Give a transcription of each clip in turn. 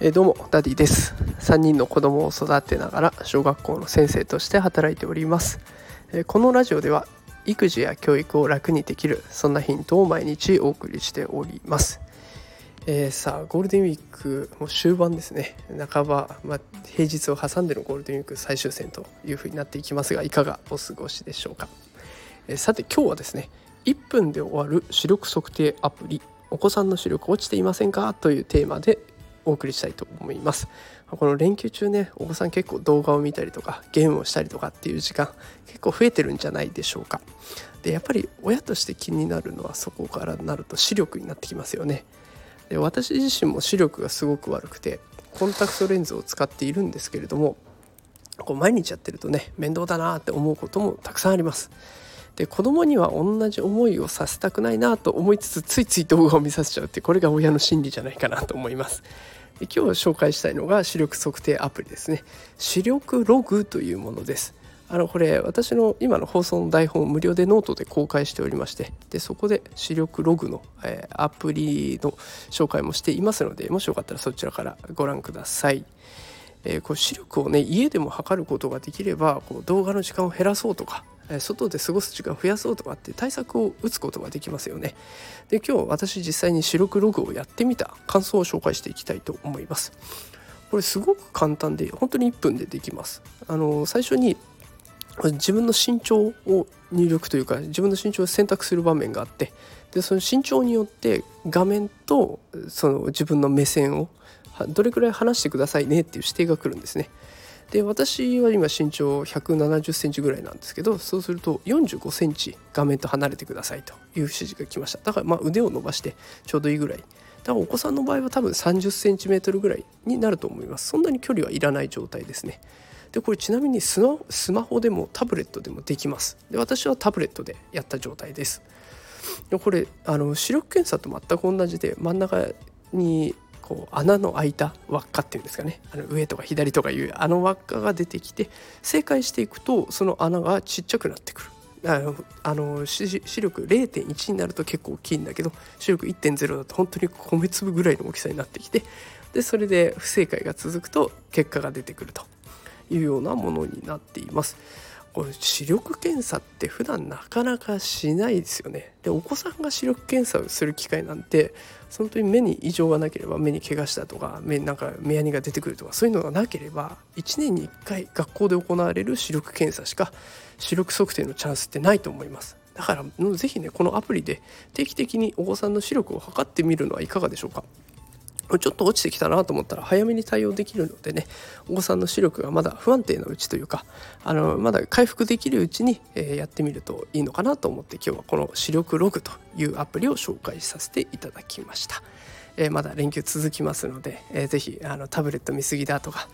えどうもダディです。3人の子供を育てながら小学校の先生として働いております。えこのラジオでは育児や教育を楽にできるそんなヒントを毎日お送りしております。えー、さあゴールデンウィークも終盤ですね。半ば、まあ、平日を挟んでのゴールデンウィーク最終戦というふうになっていきますがいかがお過ごしでしょうか、えー、さて今日はですね1分で終わる視力測定アプリ。お子さんの視力落ちていませんか？というテーマでお送りしたいと思います。この連休中ねお子さん結構動画を見たりとかゲームをしたりとかっていう時間結構増えてるんじゃないでしょうか。でやっぱり親として気になるのはそこからなると視力になってきますよね。で私自身も視力がすごく悪くてコンタクトレンズを使っているんですけれどもこう毎日やってるとね面倒だなって思うこともたくさんあります。で子供には同じ思いをさせたくないなと思いつつついつい動画を見させちゃうってこれが親の心理じゃないかなと思います。で今日紹介したいのが視力測定アプリですね。視力ログというものです。あのこれ私の今の放送の台本を無料でノートで公開しておりましてでそこで視力ログの、えー、アプリの紹介もしていますのでもしよかったらそちらからご覧ください。えー、こう視力をね家でも測ることができればこう動画の時間を減らそうとか外で過ごす時間を増やそうとかって対策を打つことができますよね。で今日私実際に視力ログをやってみた感想を紹介していきたいと思います。これすごく簡単で本当に1分でできます。あの最初に自分の身長を入力というか自分の身長を選択する場面があってでその身長によって画面とその自分の目線をどれくらい離してくださいねっていう指定が来るんですね。で私は今身長170センチぐらいなんですけどそうすると45センチ画面と離れてくださいという指示が来ました。だからまあ腕を伸ばしてちょうどいいぐらい。だからお子さんの場合は多分30センチメートルぐらいになると思います。そんなに距離はいらない状態ですね。でこれちなみにスマスマホでもタブレットでもできます。で私はタブレットでやった状態です。でこれあの視力検査と全く同じで真ん中にこう穴の開いた輪っかっていうんですかねあの上とか左とかいうあの輪っかが出てきて正解していくとその穴がちっちゃくなってくるあのあの視力0.1になると結構大きいんだけど視力1.0だと本当に米粒ぐらいの大きさになってきてでそれで不正解が続くと結果が出てくるというようなものになっています。これ視力検査って普段なかなかしないですよね。でお子さんが視力検査をする機会なんて本当に目に異常がなければ目に怪我したとか目なんか目やにが出てくるとかそういうのがなければ1年に1回学校で行われる視力検査しか視力測定のチャンスってないと思います。だから是非ねこのアプリで定期的にお子さんの視力を測ってみるのはいかがでしょうか。ちょっと落ちてきたなと思ったら早めに対応できるのでねお子さんの視力がまだ不安定なうちというかあのまだ回復できるうちに、え、やってみるといいのかなと思って今日はこの視力ログというアプリを紹介させていただきました、え、まだ連休続きますので、えー、ぜひあのタブレット見過ぎだとか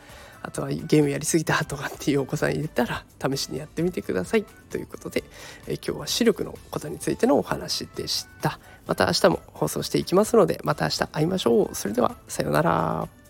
あとはゲームやりすぎたとかっていうお子さんいたら試しにやってみてくださいということで、え今日は視力のことについてのお話でした。また明日も放送していきますのでまた明日会いましょう。それではさようなら。